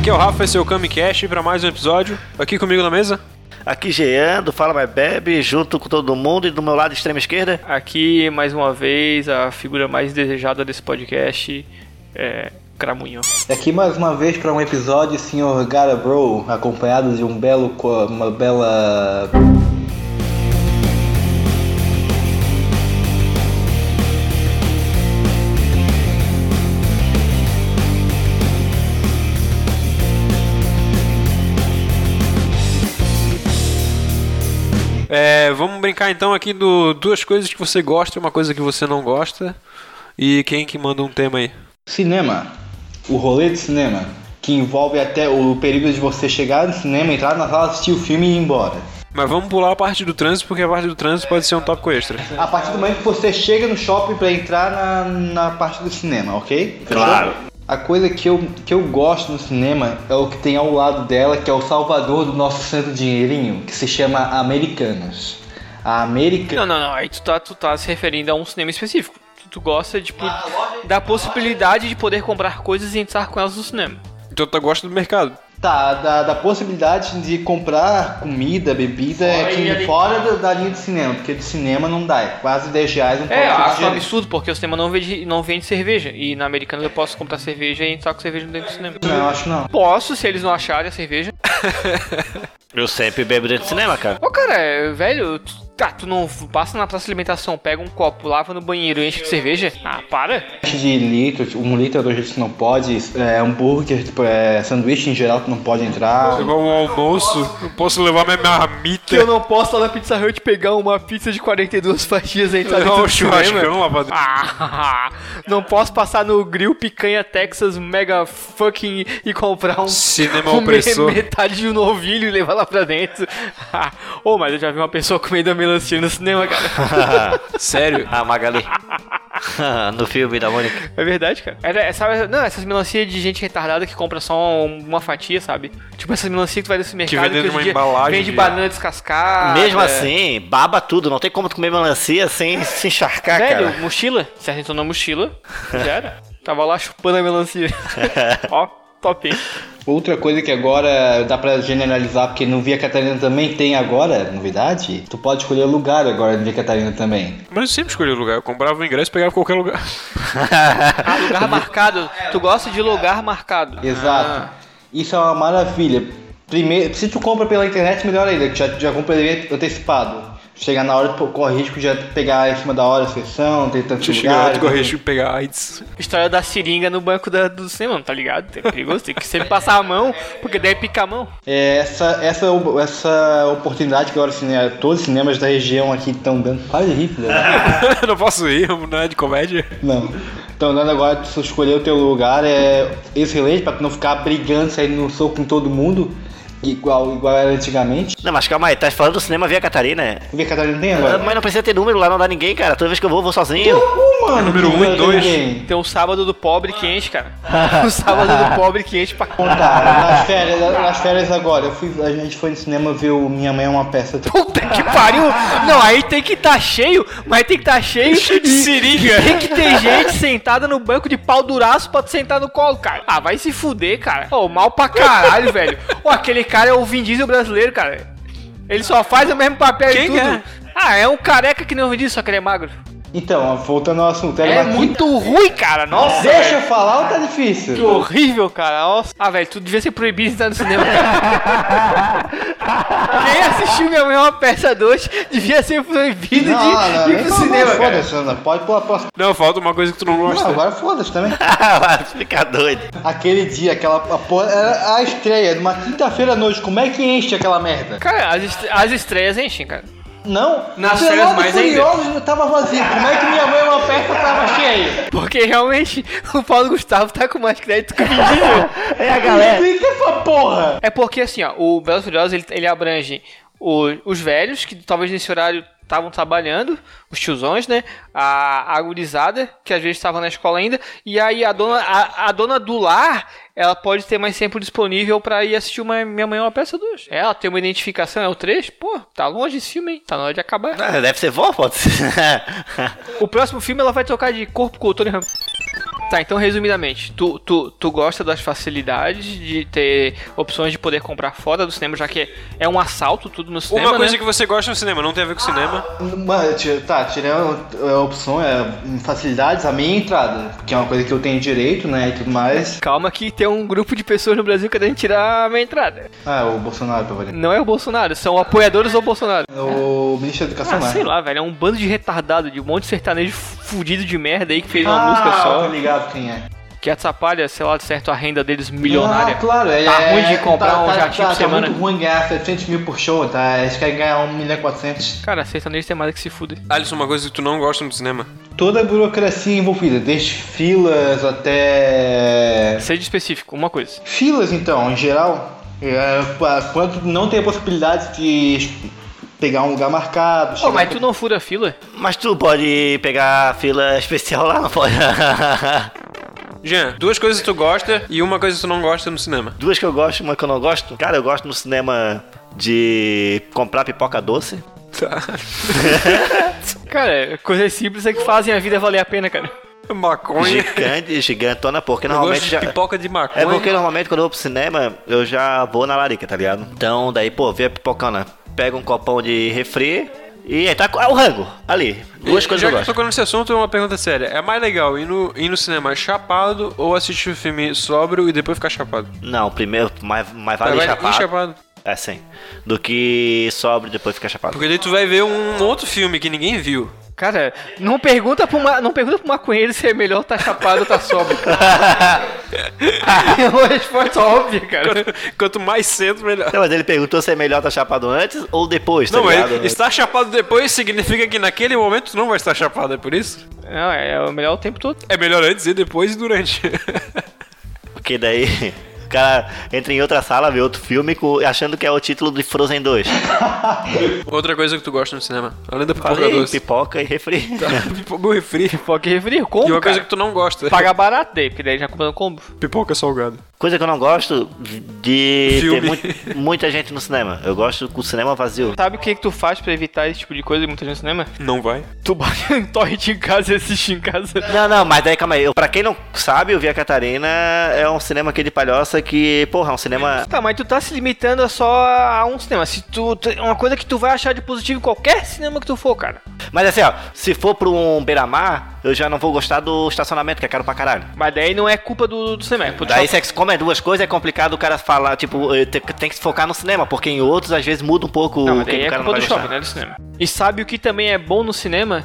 Aqui é o Rafa, esse é o Camicast para mais um episódio. Aqui comigo na mesa. Aqui Jean, do Fala Mais Bebe, junto com todo mundo e do meu lado extrema esquerda. Aqui, mais uma vez, a figura mais desejada desse podcast é Cramunhão. Aqui mais uma vez para um episódio, Sr. Gara Bro, acompanhado de um belo, uma bela É, vamos brincar então aqui do duas coisas que você gosta e uma coisa que você não gosta. E quem que manda um tema aí? cinema. O rolê de cinema, que envolve até o período de você chegar no cinema, entrar na sala, assistir o filme e ir embora. Mas vamos pular a parte do trânsito, porque a parte do trânsito pode ser um tópico extra. A partir do momento que você chega no shopping para entrar na, na parte do cinema, ok? Claro. A coisa que eu, que eu gosto no cinema é o que tem ao lado dela, que é o salvador do nosso santo dinheirinho, que se chama Americanos. A Americanos. Não, não, não. Aí tu tá, tu tá se referindo a um cinema específico. Tu, tu gosta, tipo, da possibilidade de poder comprar coisas e entrar com elas no cinema. Então tu gosta do mercado. Tá, da, da possibilidade de comprar comida, bebida aqui fora da, da linha de cinema, porque de cinema não dá, é quase 10 reais um É, acho um absurdo, porque o cinema não vende, não vende cerveja. E na americana eu posso comprar cerveja e entrar com cerveja dentro do cinema. Não, eu acho não. Posso, se eles não acharem a cerveja. Eu sempre bebo dentro do cinema, cara. Ô, cara, é, velho, tá, tu não passa na praça de alimentação, pega um copo, lava no banheiro e enche de cerveja? Ah, para. de litro, tipo, um litro, dois litros não pode, é, hambúrguer, tipo, é, sanduíche em geral tu não pode entrar. Igual um almoço, eu posso levar minha marmita. Que eu não posso lá na Pizza Hut pegar uma pizza de 42 fatias e entrar levar dentro um do cinema. churrascão lá pra dentro. Ah, não posso passar no grill picanha Texas mega fucking e comprar um Cinema um opressor. me- metade de um novilho e levar lá pra dentro. Ah, Ô, mas eu já vi uma pessoa comendo a melancia no cinema, cara. Sério? Ah, Magali. no filme da Mônica. É verdade, cara. Era, é, sabe, não, essas melancias de gente retardada que compra só um- uma fatia, sabe? Tipo essas melancias que tu vai nesse mercado vem dentro hoje de uma embalagem vende de- banana descascada. Mesmo é. assim, baba tudo. Não tem como tu comer melancia sem se encharcar, Velho, cara. mochila. Se acertou na mochila, já era. Tava lá chupando a melancia. Ó, top. hein? Outra coisa que agora dá pra generalizar, porque no Via Catarina também tem agora, novidade, tu pode escolher lugar agora no Via Catarina também. Mas eu sempre escolhi o lugar. Eu comprava o ingresso e pegava qualquer lugar. Ah, lugar marcado. Tu gosta de lugar marcado. Exato. Isso é uma maravilha. Primeiro, se tu compra pela internet, melhor ainda, que já, já compra antecipado. Chegar na hora, corre risco de já pegar em cima da hora a sessão, ter tantos chega lá, lugares. tu corre risco de pegar AIDS. História da seringa no banco da- do cinema, tá ligado? É perigoso, tem que sempre passar a mão, porque daí pica a mão. É, essa, essa, essa oportunidade que agora assim, né, todos os cinemas da região aqui estão dando. De rir. Eu não posso ir, não é de comédia. Não. Estão dando agora tu escolher o teu lugar, é excelente pra tu não ficar brigando, saindo no soco com todo mundo, igual, igual era antigamente. Não, mas calma aí, tá falando do cinema Via Catarina, é? Via Catarina tem agora? Mas não precisa ter número lá, não dá ninguém, cara. Toda vez que eu vou, eu vou sozinho. Uh, mano, Número que um e não tem dois. ninguém. Tem o sábado do pobre que enche, cara. O sábado do pobre que enche pra conta. Tá, nas férias, nas férias agora, eu fui, a gente foi no cinema ver o Minha Mãe é uma peça. Puta que pariu! Não, aí tem que tá cheio, mas tem que tá cheio de seringa. Tem que ter gente sentada no banco de pau duraço pra tu sentar no colo, cara. Ah, vai se fuder, cara. Ô, mal pra caralho, velho. Ô, aquele cara é o Vin Diesel brasileiro, cara. Ele só faz o mesmo papel Quem e tudo. é? Ah, é um careca que nem o Vin Diesel, só que ele é magro. Então, voltando ao assunto, É era uma muito ruim, cara. Nossa, Deixa velho. eu falar ou tá Que difícil? horrível, cara. Nossa. Ah, velho, tu devia ser proibido de entrar no cinema. Quem assistiu Minha Mãe é uma peça 2 devia ser proibido de Não, não, ir nem pro cinema. Foda-se, não, pode pular pra Não, falta uma coisa que tu não Não, gosta. agora foda-se também. Vai ficar doido. Aquele dia, aquela a a estreia, numa quinta-feira à noite, como é que enche aquela merda? Cara, as, est- as estreias enchem, cara. Não, Nas férias mais e ainda. Tava vazio, como é que minha mãe é uma peça tava cheia? Porque realmente o Paulo Gustavo tá com mais crédito que o. É a galera. Explica essa porra! É porque assim, ó, o Velozes e Furiosos ele, ele abrange o- os velhos, que talvez nesse horário estavam trabalhando, os tiozões, né? A, a gurizada, que às vezes estava na escola ainda, e aí a dona, a, a dona do lar, ela pode ter mais tempo disponível pra ir assistir uma Minha Mãe é uma Peça 2. Ela tem uma identificação, é o 3? Pô, tá longe esse filme, hein? Tá na hora de acabar. Ah, Deve ser vó, pode ser. O próximo filme ela vai trocar de corpo com o Tony Ramos. Tá, então resumidamente, tu, tu, tu gosta das facilidades de ter opções de poder comprar fora do cinema, já que é um assalto tudo no cinema, Uma coisa né? que você gosta no cinema, não tem a ver com cinema. Mas, tá, tirando a opção, é, facilidades, a minha entrada, que é uma coisa que eu tenho direito, né, e tudo mais. Calma que tem um grupo de pessoas no Brasil querendo tirar a minha entrada. Ah, o Bolsonaro, pra valer. Não é o Bolsonaro, são apoiadores do Bolsonaro. O ministro da Educação, Ah, né? sei lá, velho, é um bando de retardado, de um monte de sertanejo fudido de merda aí que fez uma ah, música só, tô ligado quem é. que atrapalha, sei lá, de certo a renda deles milionária. Ah, claro, é, Tá é- ruim de comprar tá, um tá, jatinho tá, por semana. Tá muito ruim ganhar 700 mil por show, tá? Eles querem ganhar 1 milhão e 400. Cara, sertanejo tem mais que se fuder. Alisson, uma coisa que tu não gosta no cinema. Toda a burocracia envolvida, desde filas até... Seja específico, uma coisa. Filas, então, em geral, é, quando não tem a possibilidade de pegar um lugar marcado... Pô, chegar- mas tu não fura fila? Mas tu pode pegar fila especial lá, não pode? Jean, duas coisas que tu gosta e uma coisa que tu não gosta no cinema. Duas que eu gosto, uma que eu não gosto. Cara, eu gosto no cinema de comprar pipoca doce. Tá. Cara, coisas simples é que fazem a vida valer a pena, cara. Maconha. Gigante, gigantona, porque Eu normalmente gosto já... de pipoca de maconha. É porque normalmente quando eu vou pro cinema, eu já vou na larica, tá ligado? Então, daí, pô, vê a pipocona, pega um copão de refri e aí tá ah, o rango, ali. Duas coisas Já que eu gosto. tocou nesse assunto, uma pergunta séria. É mais legal ir no, ir no cinema chapado ou assistir o filme sóbrio e depois ficar chapado? Não, primeiro, mais, mais vale Vai- chapado. chapado. É, sim. Do que sobre e depois ficar chapado. Porque daí tu vai ver um outro filme que ninguém viu. Cara, não pergunta pro, ma... não pergunta pro maconheiro se é melhor tá chapado ou tá sóbrio. é uma resposta óbvia, cara. Quanto, quanto mais cedo, melhor. Não, mas ele perguntou se é melhor estar chapado antes ou depois, tá Não, ligado? estar chapado depois significa que naquele momento tu não vai estar chapado, é por isso? Não, é o melhor o tempo todo. É melhor antes e depois e durante. Porque daí cara entra em outra sala, vê outro filme achando que é o título de Frozen 2. Outra coisa que tu gosta no cinema, além da pipoca Falei, doce. pipoca e refri. Pipoca o refri. Pipoca e refri, como, E uma coisa cara? que tu não gosta. Paga barato daí, porque daí já compra no combo. Pipoca salgada. Coisa que eu não gosto de Filme. ter mui- muita gente no cinema. Eu gosto com o cinema vazio. Sabe o que, que tu faz pra evitar esse tipo de coisa muita gente no cinema? Não vai. Tu bate um torrent em casa e assiste em casa. Não, não, mas daí calma aí. Eu, pra quem não sabe, o Via Catarina é um cinema aqui de palhoça que, porra, é um cinema. Tá, mas tu tá se limitando só a um cinema. Se tu, uma coisa que tu vai achar de positivo em qualquer cinema que tu for, cara. Mas assim, ó, se for pra um beira-mar, eu já não vou gostar do estacionamento, que é caro pra caralho. Mas daí não é culpa do, do cinema. É do Daí, shopping. se é- como é duas coisas, é complicado o cara falar, tipo, eh, tem, que se focar no cinema, porque em outros, às vezes, muda um pouco Não, o que daí o é cara culpa não do vai shopping, gostar. né? Do cinema. E sabe o que também é bom no cinema?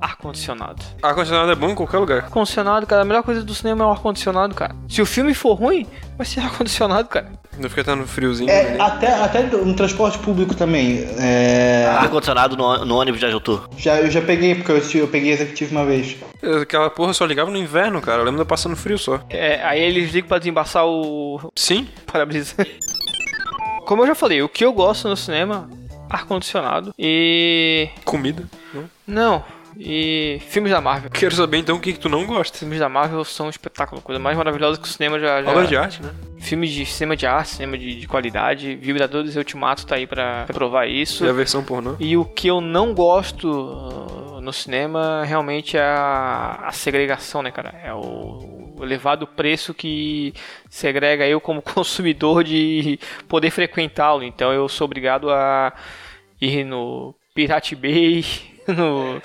Ar-condicionado. Ar-condicionado é bom em qualquer lugar. Ar-condicionado, cara, a melhor coisa do cinema é o ar-condicionado, cara. Se o filme for ruim, vai ser ar-condicionado, cara. Não fica tão friozinho. É, né? até, até no transporte público também. É, Ar-condicionado no, no ônibus de Ajutur. já, eu já peguei, porque eu, eu peguei executivo uma vez. Aquela porra só ligava no inverno, cara. Eu lembro de eu passando frio só. É, aí eles ligam pra desembaçar o Sim? para-brisa. Como eu já falei, o que eu gosto no cinema, ar-condicionado e... Comida. Não? Não, e filmes da Marvel. Quero saber então o que, que tu não gosta. Filmes da Marvel são um espetáculo, coisa mais maravilhosa que o cinema já... já... Obra de arte, né? Filmes de cinema de arte, cinema de, de qualidade. Vingadores e Ultimato tá aí pra, pra provar isso. E a versão pornô. E o que eu não gosto uh, no cinema realmente é a, a segregação, né, cara? É o, o elevado preço que segrega eu como consumidor de poder frequentá-lo. Então eu sou obrigado a ir no Pirate Bay, no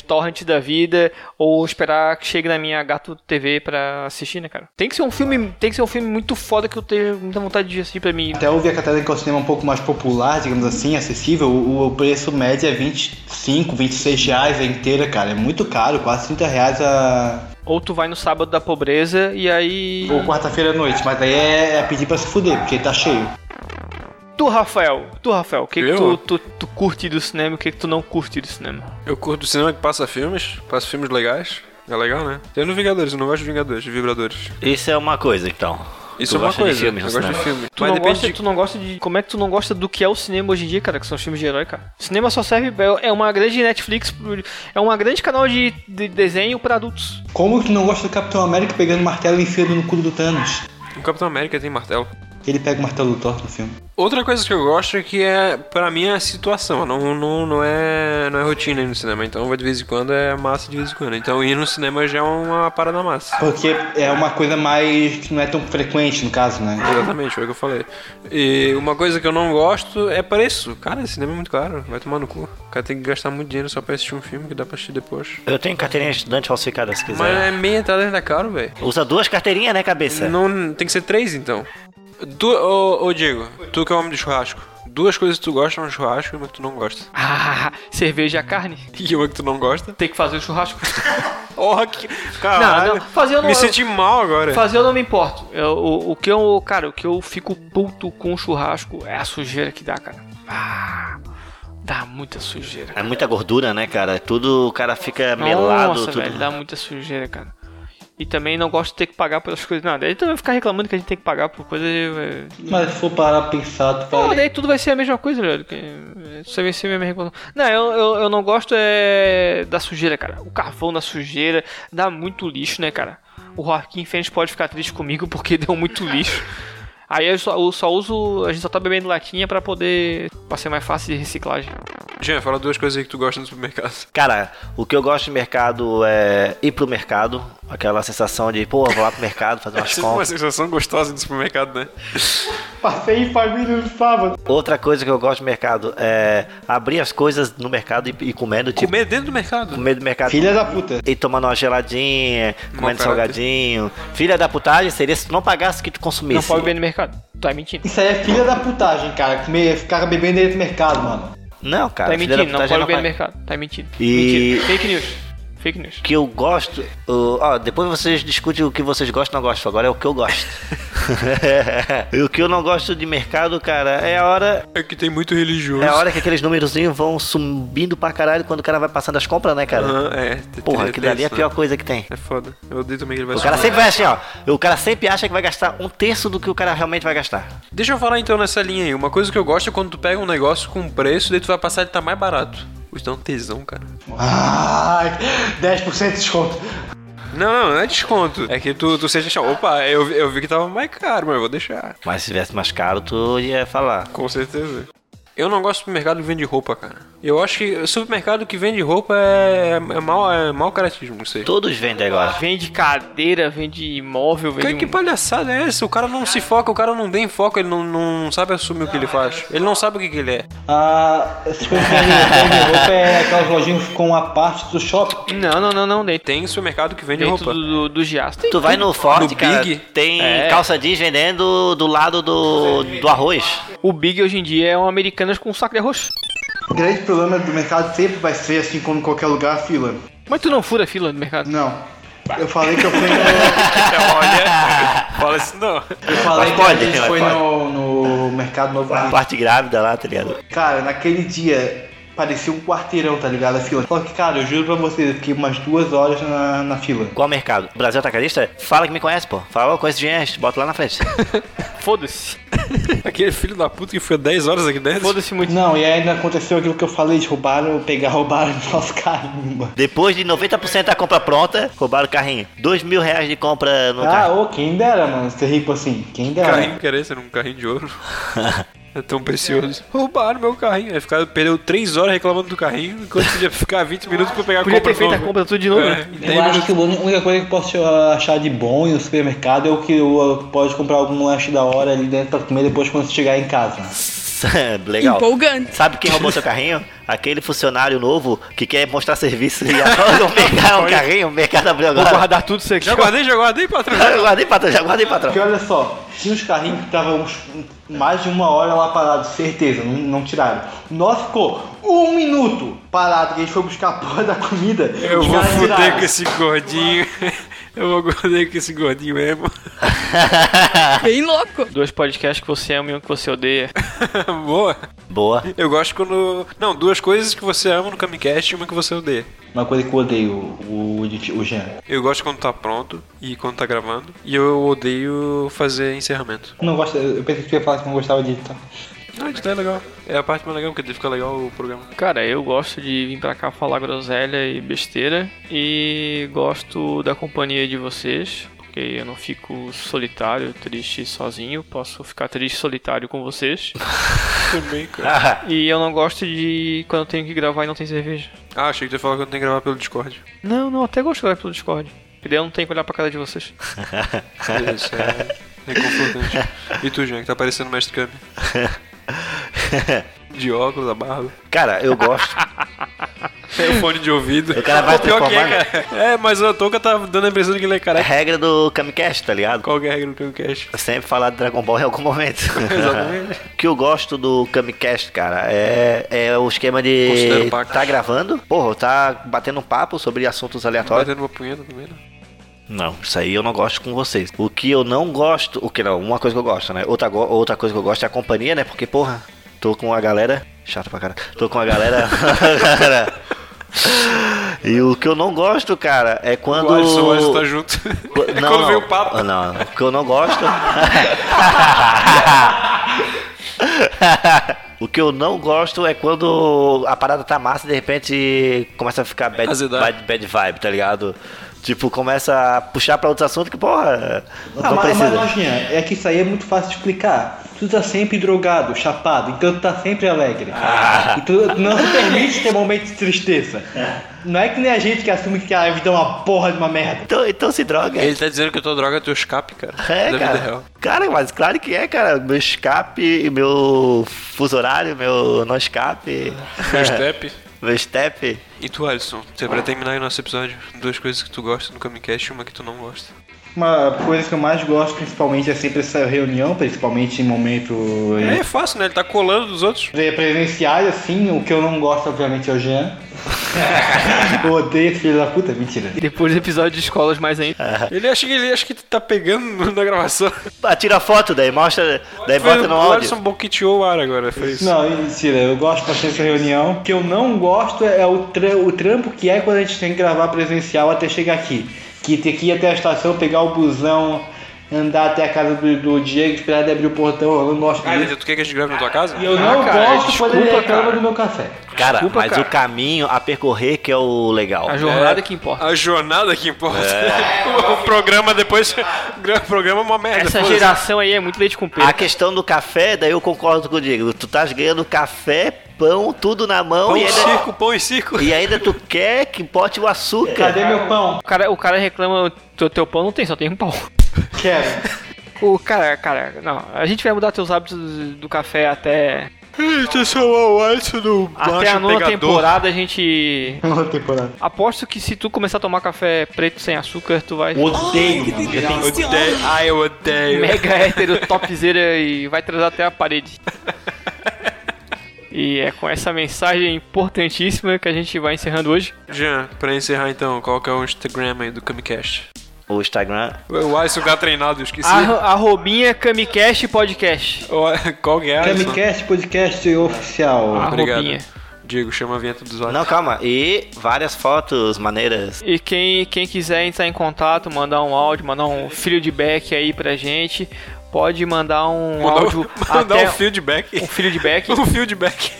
torrent da vida ou esperar que chegue na minha Gato TV pra assistir, né, cara? Tem que ser um filme, tem que ser um filme muito foda que eu tenho muita vontade de assistir pra mim. Até o Via Catarina, que é um cinema um pouco mais popular, digamos assim, acessível, o, o preço médio é 25, 26 reais a inteira, cara. É muito caro, quase 30 reais a. Ou tu vai no sábado da pobreza e aí Ou quarta-feira à noite, mas daí é, é pedir pra se fuder, porque tá cheio. Tu, Rafael, tu, Rafael, o que, que Eu? tu, tu, tu curte do cinema e o que, que tu não curte do cinema? Eu curto o cinema que passa filmes, passa filmes legais. É legal, né? Tem no Vingadores, eu não gosto de Vingadores, de vibradores. Isso é uma coisa, então. Isso Tu é uma gosta de coisa. filmes eu gosto de filme. Tu Mas não, gosta, de... tu não gosta de. Como é que tu não gosta do que é o cinema hoje em dia, cara? Que são os filmes de herói, cara. Cinema só serve. é- É uma grande Netflix. É uma grande canal de, de desenho pra adultos. Como que tu não gosta do Capitão América pegando martelo e enfiando no cu do Thanos? O Capitão América tem martelo. Ele pega o martelo do Thor no filme. Outra coisa que eu gosto é que é, pra mim, é a situação. Não, não, não, é, não é rotina ir no cinema. Então, de vez em quando é massa de vez em quando. Então, ir no cinema já é uma parada massa. Porque é uma coisa mais. que não é tão frequente, no caso, né? Exatamente, foi o que eu falei. E uma coisa que eu não gosto é preço. Cara, cinema é muito caro. Vai tomar no cu. O cara tem que gastar muito dinheiro só pra assistir um filme que dá pra assistir depois. Eu tenho carteirinha de estudante falsificada se quiser. Mas é meia entrada ainda caro, velho. Usa duas carteirinhas, né, cabeça? Não, tem que ser três, então. Du ô, ô, Diego, tu que é o homem do churrasco. Duas coisas que tu gosta no churrasco e uma que tu não gosta. Ah, cerveja e carne. E uma que tu não gosta? Tem que fazer o churrasco. Porra, que... Caralho. Não, não, fazer eu não- Me senti mal agora. Fazer eu não me importo. Eu- o, o que eu, cara, o que eu fico puto com o churrasco é a sujeira que dá, cara. Ah, dá muita sujeira. É muita gordura, né, cara? Tudo o cara fica melado, Nossa, tudo. velho, dá muita sujeira, cara. E também não gosto de ter que pagar pelas coisas. Não, daí tu vai ficar reclamando que a gente tem que pagar por coisa. eh, Mas se for parar pra pensar, tu Não, vai. daí tudo vai ser a mesma coisa, velho. Você vai ser a mesma reclamação. Não, eu, eu, eu não gosto é da sujeira, cara. O carvão da sujeira dá muito lixo, né, cara? O Joaquim Fênix pode ficar triste comigo porque deu muito lixo. Aí eu só, eu só uso. A gente só tá bebendo latinha pra poder. pra ser mais fácil de reciclagem. Jean, fala duas coisas aí que tu gosta no supermercado. Cara, o que eu gosto de mercado é ir pro mercado. Aquela sensação de, pô, vou lá pro mercado fazer É umas uma compras. sensação gostosa no supermercado, né? Passei em família no sábado. Outra coisa que eu gosto de mercado é abrir as coisas no mercado e, e comendo, tipo, Comer dentro do mercado. comer do mercado. Filha da puta. E tomando uma geladinha, comendo salgadinho. Filha da putagem seria se tu não pagasse que tu consumisse. Não pode beber no mercado. Tá mentindo. Isso aí é filha da putagem, cara. Comer, ficar bebendo dentro do mercado, mano. Não, cara. Tá mentindo, não pode beber no mercado. Tá mentindo. E- Mentira. Fake news. Fake news. que eu gosto. Ó, depois vocês discutem o que vocês gostam ou não gostam. Agora é o que eu gosto. e o que eu não gosto de mercado, cara, é a hora. É que tem muito religioso. É a hora que aqueles númerozinhos vão subindo pra caralho quando o cara vai passando as compras, né, cara? Aham, é. tem- Porra, tem- aquilo ali é a tem pior coisa que tem. né? É foda. Eu odeio também que ele vai O cara sempre vai assim, ó. O cara sempre acha que vai gastar um terço do que o cara realmente vai gastar. Deixa eu falar então nessa linha aí. Uma coisa que eu gosto é quando tu pega um negócio com preço, daí tu vai passar ele tá mais barato. Isso dá um tesão, cara. Ai, 10% de desconto. Não, não, não é desconto. É que tu, tu sente achar, opa, eu, vi- eu vi que tava mais caro, mas eu vou deixar. Mas se tivesse mais caro, tu ia falar. Com certeza. Eu não gosto de supermercado que vende roupa, cara. Eu acho que supermercado que vende roupa é, é, mau, é mau caratismo, não sei. Todos vendem agora. Vende cadeira, vende imóvel, Que, vende. que palhaçada é essa? O cara não se foca, o cara não tem foco, ele não, não sabe assumir o que ele faz. Ele não sabe o que, que ele é. Ah, coisas que vendem roupa é aquelas lojinhas com a parte do shopping. Não, não, não, não. Dentro, Tem supermercado que vende dentro roupa. do, do, do Giaço. Tem Tu vai no Forte, No cara, Big? tem É. calça jeans vendendo do lado do, do arroz. O Big hoje em dia é um Com um saco de arroz. O grande problema do mercado sempre vai ser, assim como em qualquer lugar, a fila. Mas tu não fura a fila do mercado. Não. Eu falei que eu fui no. Olha, fala isso não. Eu falei Mas que pode, a gente mas foi pode. no, no Mercado Novo Rio. Parte grávida lá, tá ligado? Cara, naquele dia parecia um quarteirão, tá ligado? A fila. Só que, cara, eu juro pra vocês, eu fiquei umas duas horas na, na fila. Qual mercado? Brasil Atacadista? Fala que me conhece, pô. Fala com esse gente, bota lá na frente. Foda-se. Aquele filho da puta que foi 10 horas aqui dentro. Foda-se muito. Não, e ainda aconteceu aquilo que eu falei de roubaram, pegar, roubaram nosso carrinho. Depois de 90% da compra pronta, roubaram o carrinho. Dois mil reais de compra no Ah, carro. ô, quem dera, mano, ser rico assim. Quem dera. Carrinho querer ser um carrinho de ouro. É tão precioso. Roubaram meu carrinho. Aí ficaram, perdeu 3 horas reclamando do carrinho, enquanto podia ficar 20 minutos pra pegar a Podia compra ter feito a compra tudo de novo, É, né? em 10 Eu acho minutos. que a única coisa que eu posso achar de bom no supermercado é o que eu pode comprar algum lanche da hora ali dentro pra comer depois quando você chegar em casa. Legal. Empolgante. Sabe quem roubou seu carrinho? Aquele funcionário novo que quer mostrar serviço e agora não pegar um carrinho, o mercado abriu Vou agora. guardar tudo isso aqui. Já guardei, já guardei, patrão. Já guardei patrão, já guardei patrão. Porque olha só, tinha uns carrinhos que estavam uns- mais de uma hora lá parados, certeza, não, não tiraram. O nosso ficou um minuto parado, que a gente foi buscar a porra da comida. Eu os vou fuder com esse gordinho. Eu vou foder com esse gordinho mesmo. Bem louco. Dois podcasts que você ama e um que você odeia. Boa. Boa. Eu gosto quando. Não, duas coisas que você ama no Camicast e uma que você odeia. Uma coisa que eu odeio, o, o, o Jean. Eu gosto quando tá pronto e quando tá gravando. E eu odeio fazer encerramento. Não gosto, eu pensei que você ia falar que não gostava de editar. Não, editar é legal. É a parte mais legal, porque fica legal o programa. Cara, eu gosto de vir pra cá falar groselha e besteira. E gosto da companhia de vocês. porque eu não fico solitário, triste sozinho. Posso ficar triste solitário com vocês. Também, cara. E eu não gosto de quando eu tenho que gravar e não tem cerveja. Ah, achei que tu ia falar que eu tenho que gravar pelo Discord. Não, não, até gosto de gravar pelo Discord. Porque daí eu não tenho que olhar pra cara de vocês. Isso é reconfortante. E tu, Jean, que tá parecendo o Mestre Kami? De óculos, a barba. Cara, eu gosto. Tem o fone de ouvido. O cara vai Pô, pior que é, transformar, cara. É, mas a touca tá dando a impressão de que ele é É careca. regra do Kamicast, tá ligado? Qual que é a regra do Camcast? Sempre falar de Dragon Ball em algum momento. Exatamente. O que eu gosto do Kamicast, cara, é, é o esquema de tá gravando, porra, tá batendo um papo sobre assuntos aleatórios. Batendo uma punheta também, né? Não, isso aí eu não gosto com vocês. O que eu não gosto, o que não, uma coisa que eu gosto, né? Outra, outra coisa que eu gosto é a companhia, né? Porque, porra, tô com a galera. Chato pra caralho. Tô com a galera. e o que eu não gosto, cara, é quando. O Alisson, o Alisson tá junto. É Não, Quando não. veio o papo. Não, o que eu não gosto. o que eu não gosto é quando a parada tá massa e de repente começa a ficar bad, bad, bad vibe, tá ligado? Tipo, começa a puxar pra outros assuntos que, porra, não, Ah, mas, precisa. mas, Jean, é que isso aí é muito fácil de explicar. Tu tá sempre drogado, chapado, então tu tá sempre alegre. Ah. E tu, tu não se permite ter momentos de tristeza. Não é que nem a gente que assume que a vida é uma porra de uma merda. Então, então se droga. Ele tá dizendo que eu tô droga é teu escape, cara. É, da vida cara. real. Cara, mas claro que é, cara. Meu escape, meu fuso horário, meu não escape. Meu step. meu step. E tu, Alisson, você pra terminar aí nosso episódio, duas coisas que tu gosta no Camicast e uma que tu não gosta. Uma coisa que eu mais gosto, principalmente, é sempre essa reunião, principalmente em momento É, é fácil, né? Ele tá colando dos outros. eh, presenciais, assim. O que eu não gosto, obviamente, é o Jean. eu odeio esse filho da puta, mentira. E depois do episódio de escolas mais ainda. Ele acha que ele acha que tá pegando na gravação. Ah, tira a foto, daí mostra, daí bota no o áudio. Alisson boqueteou o ar agora, foi isso. Não, mentira, eu gosto bastante dessa reunião. O que eu não gosto é o, tra o trampo que é quando a gente tem que gravar presencial até chegar aqui. Que ter que ir até a estação, pegar o busão, andar até a casa do, do Diego, esperar ele abrir o portão. Eu não gosto Ah, disso. tu quer que a gente grave na tua casa? E eu Ah, não cara, gosto quando ele desculpa, reclama cara. do meu café. Cara, Desculpa, mas cara. o caminho a percorrer que é o legal. A jornada que importa. A jornada que importa. o programa depois. O programa é uma merda. Essa geração aí é muito leite com pera. A questão do café, daí eu concordo com o Diego. Tu estás ganhando café, pão, tudo na mão Pão e ainda, circo, pão e circo. e ainda tu quer que bote o açúcar. Cadê meu pão? O cara, o cara reclama, teu, teu pão não tem, só tem um pão. Quero. O cara, cara, não, a gente vai mudar teus hábitos do café até do até a nona temporada a gente Uma temporada. aposto que se tu começar a tomar café preto sem açúcar, tu vai Odeio. Odeio. Ai, eu odeio. mega hétero topzera e vai trazer até a parede. E é com essa mensagem importantíssima que a gente vai encerrando hoje. Jean, pra encerrar então, qual que é o Instagram aí do Camicast? O Instagram. O Alisson tá treinado, eu esqueci. Arro, arrobinha Camicast Podcast. Qual que é, Alisson? Camicast Podcast Oficial. Obrigado. Diego, chama a vinheta dos olhos. Não, calma. E várias fotos maneiras. E quem, quem quiser entrar em contato, mandar um áudio, mandar um feedback aí pra gente, pode mandar um Mandar, áudio mandar até um feedback. um feedback. Um feedback.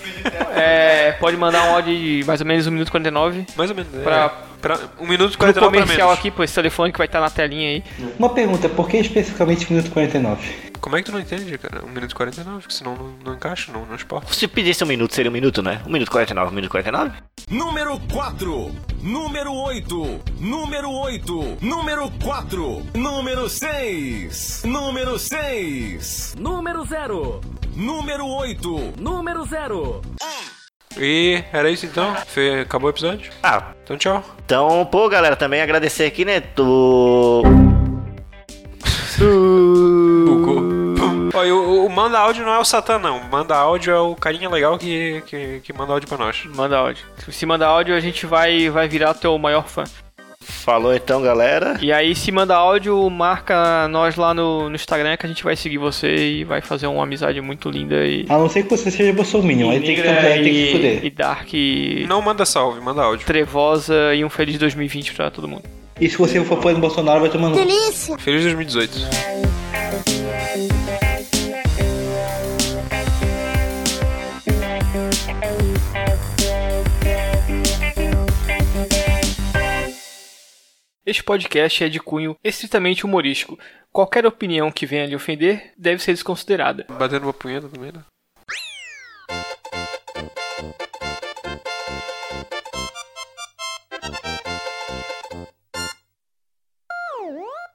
É, pode mandar um áudio de mais ou menos 1 minuto e 49 Mais ou menos. Pra- é, pra, um minuto e pro 49 pra comercial aqui, por esse telefone que vai estar na telinha aí. Uma pergunta, por que especificamente minuto 49? Como é que tu não entende, cara? Um minuto e 49, que senão não, não encaixa, não, não esporte. Se pedisse um minuto, seria um minuto, né? Um minuto 49, um minuto 49? Número 4, número 8, número 8, número 4, número 6, número 6, Número 0. número 8, Número 0. E era isso então? Fe- Acabou o episódio? Ah, Então tchau. então, pô, galera, também agradecer aqui, né? Do. Bugou. Ó, e o, o manda áudio não é o Satã, não. Manda áudio é o carinha legal que, que, que manda áudio pra nós. Manda áudio. Se mandar áudio, a gente vai, vai virar teu maior fã. Falou então, galera. E aí, se manda áudio, marca nós lá no, no Instagram que a gente vai seguir você e vai fazer uma amizade muito linda e. A não ser que você seja Bolsominion, aí tem que, aí tem que se e, fuder. e dark, e Não manda salve, manda áudio. trevosa e um feliz 2020 pra todo mundo. E se você for apoiando Bolsonaro, vai tomando. Feliz 2018. Este podcast é de cunho estritamente humorístico. Qualquer opinião que venha lhe ofender deve ser desconsiderada. Batendo uma punheta também, né?